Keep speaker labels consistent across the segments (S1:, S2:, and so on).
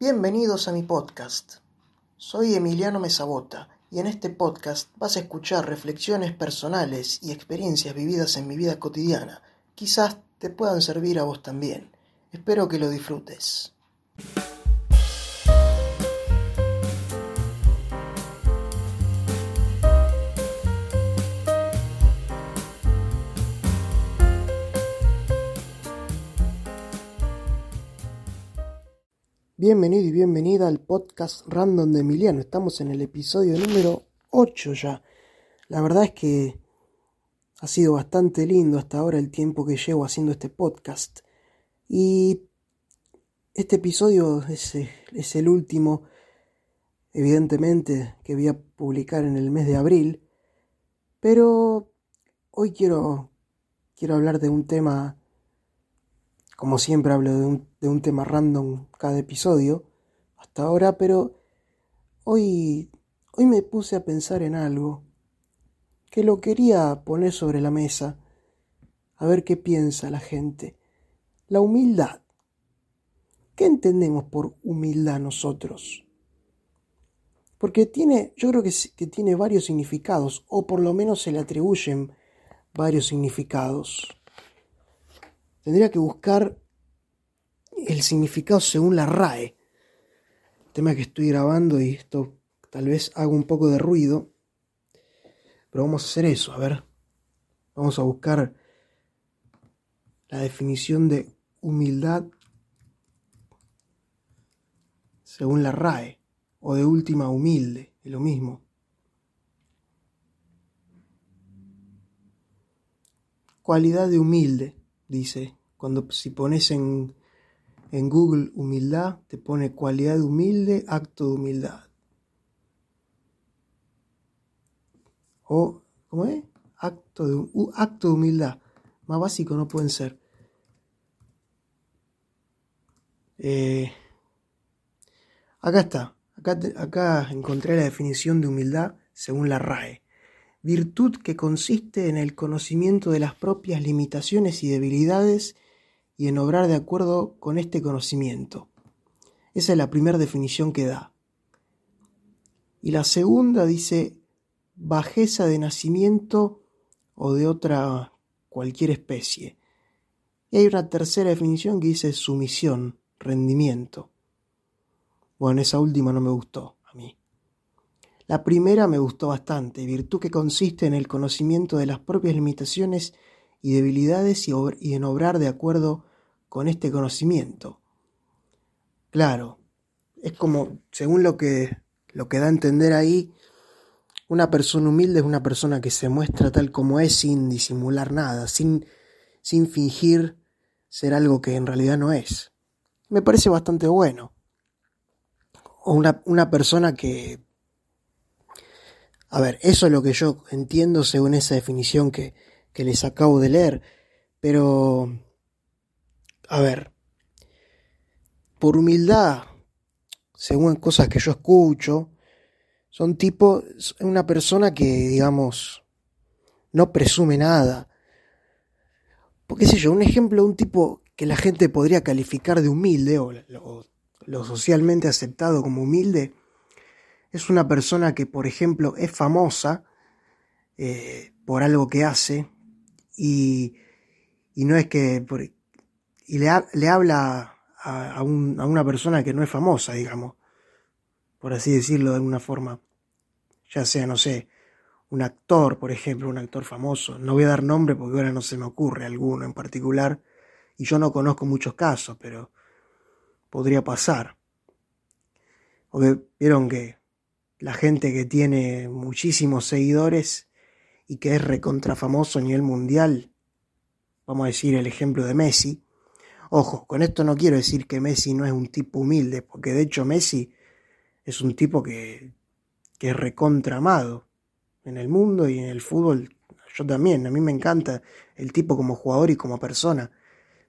S1: Bienvenidos a mi podcast. Soy Emiliano Mesabota y en este podcast vas a escuchar reflexiones personales y experiencias vividas en mi vida cotidiana. Quizás te puedan servir a vos también. Espero que lo disfrutes. Bienvenido y bienvenida al podcast random de Emiliano. Estamos en el episodio número 8 ya. La verdad es que ha sido bastante lindo hasta ahora el tiempo que llevo haciendo este podcast. Y este episodio es, es el último, evidentemente, que voy a publicar en el mes de abril. Pero hoy quiero, quiero hablar de un tema como siempre hablo de un, de un tema random cada episodio, hasta ahora, pero hoy, hoy me puse a pensar en algo que lo quería poner sobre la mesa, a ver qué piensa la gente. La humildad. ¿Qué entendemos por humildad nosotros? Porque tiene, yo creo que, que tiene varios significados, o por lo menos se le atribuyen varios significados. Tendría que buscar el significado según la RAE. El tema que estoy grabando y esto tal vez haga un poco de ruido. Pero vamos a hacer eso, a ver. Vamos a buscar la definición de humildad según la RAE. O de última humilde, es lo mismo. Cualidad de humilde, dice cuando si pones en, en Google humildad, te pone cualidad de humilde, acto de humildad. O, ¿cómo es? Acto de, acto de humildad. Más básico no pueden ser. Eh, acá está. Acá, acá encontré la definición de humildad según la RAE. Virtud que consiste en el conocimiento de las propias limitaciones y debilidades y en obrar de acuerdo con este conocimiento. Esa es la primera definición que da. Y la segunda dice bajeza de nacimiento o de otra cualquier especie. Y hay una tercera definición que dice sumisión, rendimiento. Bueno, esa última no me gustó a mí. La primera me gustó bastante, virtud que consiste en el conocimiento de las propias limitaciones y debilidades y, en obrar de acuerdo con este conocimiento. Claro, es como, según lo que, lo que da a entender ahí, una persona humilde es una persona que se muestra tal como es sin disimular nada, sin, sin fingir ser algo que en realidad no es. Me parece bastante bueno. O una, una persona que... A ver, eso es lo que yo entiendo según esa definición que, que les acabo de leer, pero a ver, por humildad, según cosas que yo escucho, son tipo, una persona que, digamos, no presume nada. Porque sé yo, un ejemplo de un tipo que la gente podría calificar de humilde o lo, socialmente aceptado como humilde, es una persona que, por ejemplo, es famosa eh, por algo que hace y, y no es que, y le, le habla a, una persona que no es famosa, digamos, por así decirlo de alguna forma, ya sea, no sé, un actor, por ejemplo, un actor famoso, no voy a dar nombre porque ahora no se me ocurre alguno en particular, y yo no conozco muchos casos, pero podría pasar. Porque vieron que la gente que tiene muchísimos seguidores y que es recontra famoso a nivel mundial, vamos a decir el ejemplo de Messi, Ojo, con esto no quiero decir que Messi no es un tipo humilde, porque de hecho Messi es un tipo que, que es recontramado en el mundo y en el fútbol. Yo también, a mí me encanta el tipo como jugador y como persona.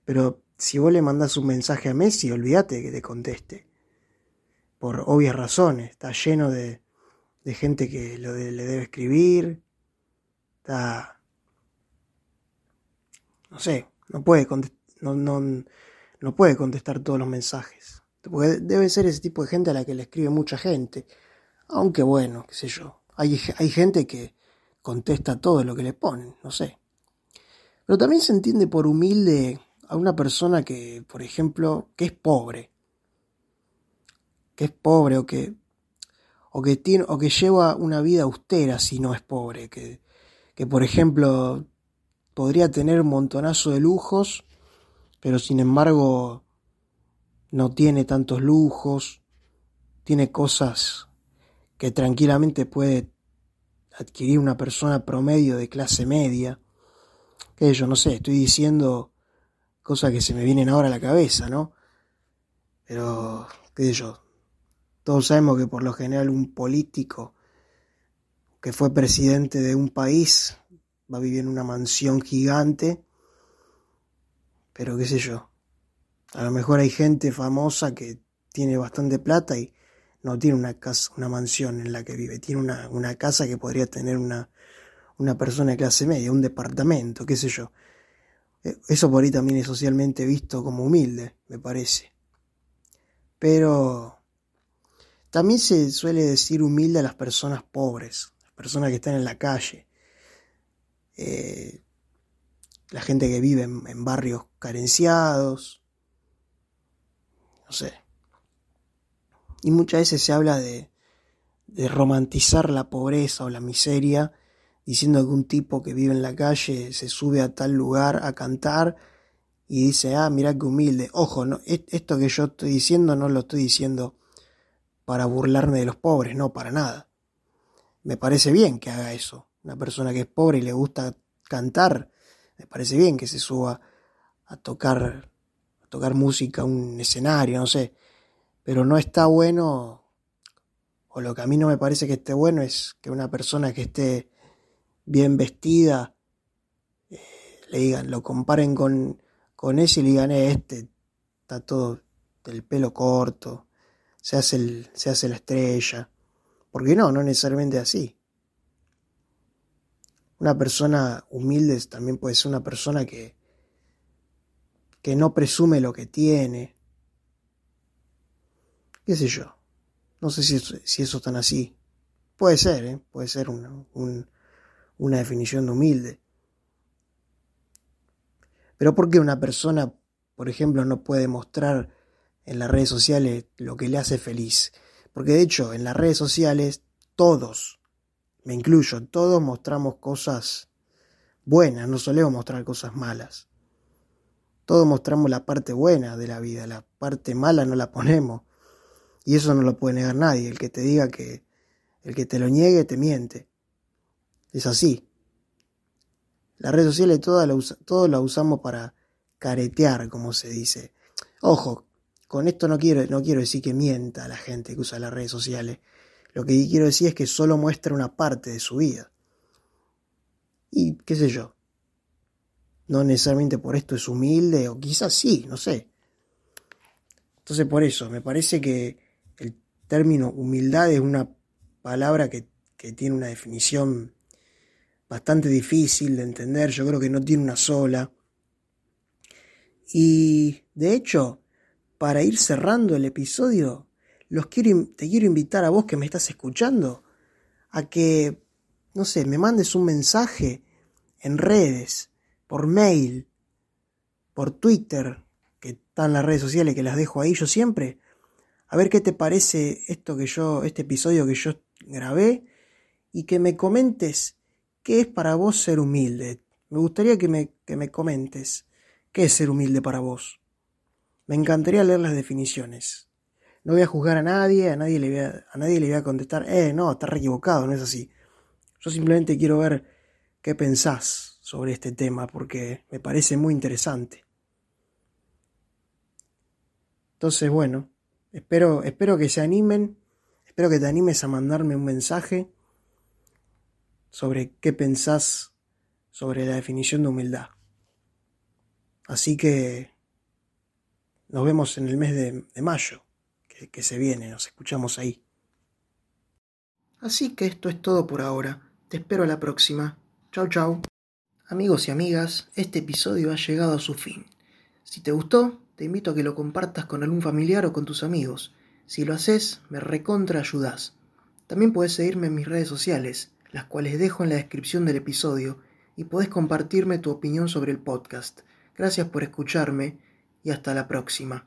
S1: Pero si vos le mandás un mensaje a Messi, olvídate que te conteste. Por obvias razones. Está lleno de, de gente que le debe escribir. Está. No sé, no puede contestar no, no, no puede contestar todos los mensajes. Porque debe ser ese tipo de gente a la que le escribe mucha gente. Aunque bueno, qué sé yo. Hay, hay gente que contesta todo lo que le ponen, no sé. Pero también se entiende por humilde a una persona que, por ejemplo, que es pobre. Que es pobre o que, o que, tiene, o que lleva una vida austera si no es pobre. Que, que, por ejemplo, podría tener un montonazo de lujos, pero sin embargo no tiene tantos lujos, tiene cosas que tranquilamente puede adquirir una persona promedio de clase media que yo no sé, estoy diciendo cosas que se me vienen ahora a la cabeza, ¿no? Pero, qué sé yo, todos sabemos que por lo general un político que fue presidente de un país va a vivir en una mansión gigante, pero qué sé yo, a lo mejor hay gente famosa que tiene bastante plata y no tiene una casa, una mansión en la que vive, tiene una, una casa que podría tener una, una persona de clase media, un departamento, qué sé yo. Eh, eso por ahí también es socialmente visto como humilde, me parece. Pero también se suele decir humilde a las personas pobres, las personas que están en la calle, eh, la gente que vive en, barrios carenciados, no sé. Y muchas veces se habla de, de romantizar la pobreza o la miseria diciendo que un tipo que vive en la calle se sube a tal lugar a cantar y dice, ah, mira qué humilde. Ojo, no, esto que yo estoy diciendo no lo estoy diciendo para burlarme de los pobres, no, para nada. Me parece bien que haga eso. Una persona que es pobre y le gusta cantar, me parece bien que se suba a tocar, a tocar música un escenario, no sé. Pero no está bueno, o lo que a mí no me parece que esté bueno es que una persona que esté bien vestida, eh, le digan, lo comparen con, con ese y le digan, eh, este está todo del pelo corto, se hace, el, se hace la estrella. Porque no, no necesariamente así. Una persona humilde también puede ser una persona que, que no presume lo que tiene. ¿Qué sé yo? No sé si, si eso es tan así. Puede ser, ¿eh? puede ser un, una definición de humilde. Pero ¿por qué una persona, por ejemplo, no puede mostrar en las redes sociales lo que le hace feliz? Porque de hecho, en las redes sociales todos, me incluyo, todos mostramos cosas buenas, no solemos mostrar cosas malas. Todos mostramos la parte buena de la vida, la parte mala no la ponemos. Y eso no lo puede negar nadie. El que te diga que, el que te lo niegue, te miente. Es así. Las redes sociales todas la, usamos para caretear, como se dice. Ojo, con esto no quiero, no quiero decir que mienta la gente que usa las redes sociales. Lo que quiero decir es que solo muestra una parte de su vida. Y qué sé yo. No necesariamente por esto es humilde, o quizás sí, no sé. Entonces por eso, me parece que el término humildad es una palabra que, que tiene una definición bastante difícil de entender, yo creo que no tiene una sola. Y de hecho, para ir cerrando el episodio, los quiero, te quiero invitar a vos que me estás escuchando a que, no sé, me mandes un mensaje en redes, por mail, por Twitter, que están las redes sociales que las dejo ahí yo siempre, a ver qué te parece esto que yo, este episodio que yo grabé, y que me comentes ¿Qué es para vos ser humilde? Me gustaría que me, que me comentes. ¿Qué es ser humilde para vos? Me encantaría leer las definiciones. No voy a juzgar a nadie, a nadie le voy a, a nadie le voy a contestar, eh, no, está equivocado, no es así. Yo simplemente quiero ver qué pensás sobre este tema porque me parece muy interesante. Entonces, bueno, espero, espero que se animen, espero que te animes a mandarme un mensaje sobre qué pensás sobre la definición de humildad. Así que nos vemos en el mes de, mayo, que se viene, nos escuchamos ahí. Así que esto es todo por ahora. Te espero a la próxima. Chau chau. Amigos y amigas, este episodio ha llegado a su fin. Si te gustó, te invito a que lo compartas con algún familiar o con tus amigos. Si lo haces, me recontra ayudás. También puedes seguirme en mis redes sociales, las cuales dejo en la descripción del episodio, y podés compartirme tu opinión sobre el podcast. Gracias por escucharme y hasta la próxima.